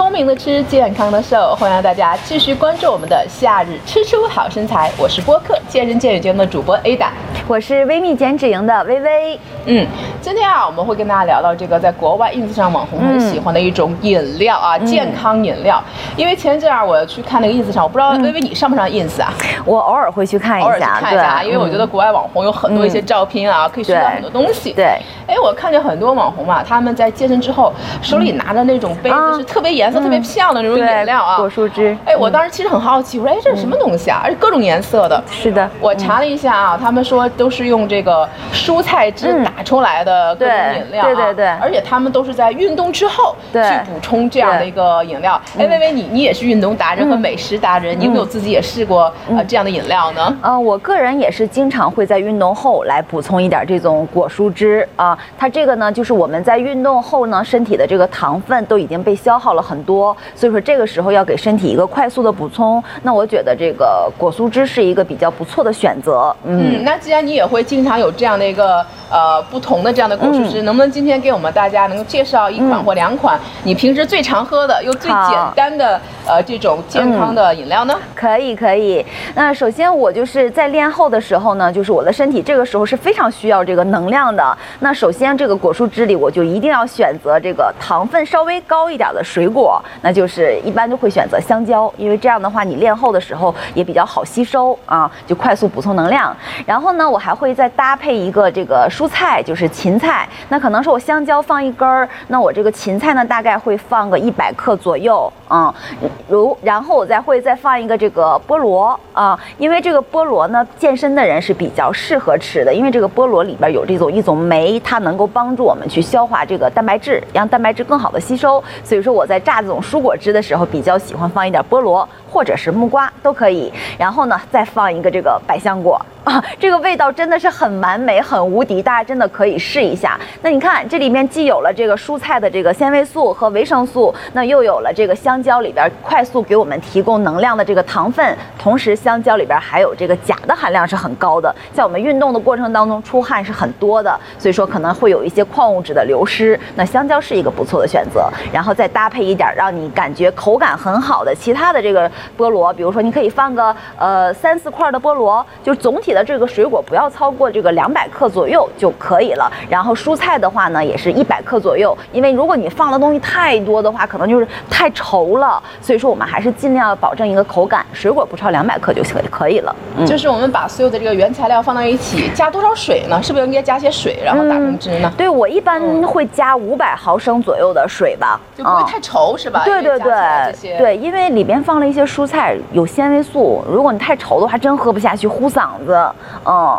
聪明的吃，健康的瘦，欢迎大家继续关注我们的夏日吃出好身材。我是播客健身健语节目的主播 Ada，我是微蜜减脂营的微微。嗯，今天啊，我们会跟大家聊到这个在国外 ins 上网红很喜欢的一种饮料啊，健康饮料。因为前阵儿我去看那个 ins 上，我不知道微微你上不上 ins 啊？我偶尔会去看一偶尔去下，看一下，啊，因为我觉得国外网红有很多一些照片啊，可以学到很多东西。对，哎，我看见很多网红啊，他们在健身之后手里拿着那种杯子，啊是特别颜色特别漂亮的那种饮料啊，果蔬汁哎，我当时其实很好奇，我说哎这是什么东西啊？而且各种颜色的。是的，我查了一下啊，他们说都是用这个蔬菜汁嗯打出来的各种饮料啊，对对对而且他们都是在运动之后去补充这样的一个饮料。哎，微微，你你也是运动达人和嗯美食达人，你有没有自己也试过呃这样的饮料呢？呃，我个人也是经常会在运动后来补充一点这种果蔬汁啊。它这个呢，就是我们在运动后呢，身体的这个糖分都已经被消耗了很多，所以说这个时候要给身体一个快速的补充。那我觉得这个果蔬汁是一个比较不错的选择。嗯，那既然你也会经常有这样的一个呃不同的这样的果蔬汁，能不能今天给我们大家能够介绍一款嗯或两款你平时最常喝的又最简单的呃这种健康的饮料呢？可以可以。那首先我就是在练后的时候呢，就是我的身体这个时候是非常需要这个能量的。那首先这个果蔬汁里，我就一定要选择这个糖分稍微高一点的水果，那就是一般都会选择香蕉，因为这样的话你练后的时候也比较好吸收啊，就快速补充能量。然后呢，我还会再搭配一个这个蔬菜，就是芹菜。那可能是我香蕉放一根儿，那我这个芹菜呢大概会放个一百克左右，嗯，如然后我再会再放一个这个菠萝啊，因为这个菠萝呢，健身的人是比较适合吃的，因为这个菠萝里边有这种一种酶，它能够帮助我们去消化这个蛋白质，让蛋白质更好的吸收。所以说我在榨这种蔬果汁的时候，比较喜欢放一点菠萝或者是木瓜都可以，然后呢再放一个这个百香果啊，这个味道真的是很完美，很无敌，大家真的可以试一下。那你看这里面既有了这个蔬菜的这个纤维素和维生素，那又有了这个香蕉里边快速给我们提供能量的这个糖分，同时香蕉里边还有这个钾的含量是很高的，在我们运动的过程当中出汗是很多的，所以说可能会有一些矿物质的流失。那香蕉是一个不错的选择，然后再搭配一点让你感觉口感很好的其他的这个菠萝，比如说你可以放个呃三四块的菠萝，就总体的这个水果不要超过这个两百克左右就可以了。然后蔬菜的话呢，也是一百克左右，因为如果你放的东西太多的话，可能就是太稠了。所以说我们还是尽量保证一个口感，水果不超两百克就可可以了。嗯。就是我们把所有的这个原材料放到一起，加多少水呢？是不是应该加些水，然后打成汁呢？对，我一般会加五百毫升左右的水吧，嗯就不会太稠是吧？对对对对，因为里边放了一些蔬菜，有纤维素，如果你太稠的话，真喝不下去，糊嗓子。嗯，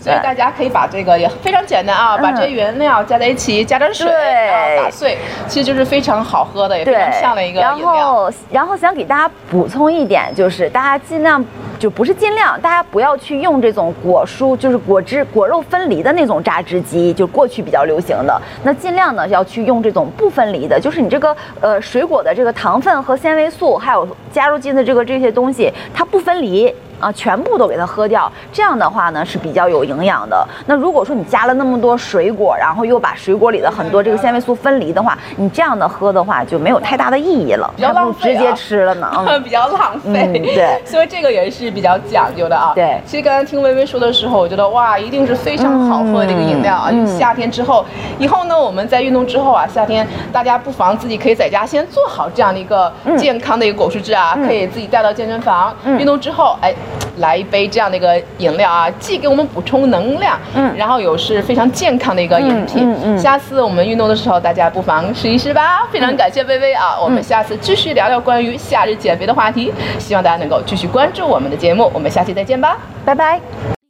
所以大家可以把这个也非常简单啊，把这些原料加在一起，加点水，对然后打碎，其实就是非常好喝的，也非常像的一个然饮料。后，然后想给大家补充一点，就是大家尽量就不是尽量，大家不要去用这种果蔬，就是果汁、果肉分离的那种榨汁机，就过去比较流行的。那尽量呢要去用这种不分离的，就是你这个呃水果的这个糖分和纤维素，还有加入进的这个这些东西，它不分离。啊，全部都给它喝掉，这样的话呢是比较有营养的。那如果说你加了那么多水果，然后又把水果里的很多这个纤维素分离的话，你这样的喝的话就没有太大的意义了，比较浪费啊直接吃了呢。嗯比较浪费，嗯对所以这个也是比较讲究的啊。对其实刚才听微微说的时候，我觉得哇，一定是非常好喝的一个饮料啊。嗯因为夏天之后，以后呢，我们在运动之后啊，夏天大家不妨自己可以在家先做好这样的一个健康的一个果蔬汁啊，可以自己带到健身房，嗯运动之后，哎，来一杯这样的一个饮料啊，既给我们补充能量，嗯然后又是非常健康的一个饮品。嗯嗯嗯下次我们运动的时候，大家不妨试一试吧。非常感谢薇薇啊，我们下次继续聊聊关于夏日减肥的话题，希望大家能够继续关注我们的节目，我们下期再见吧。拜拜。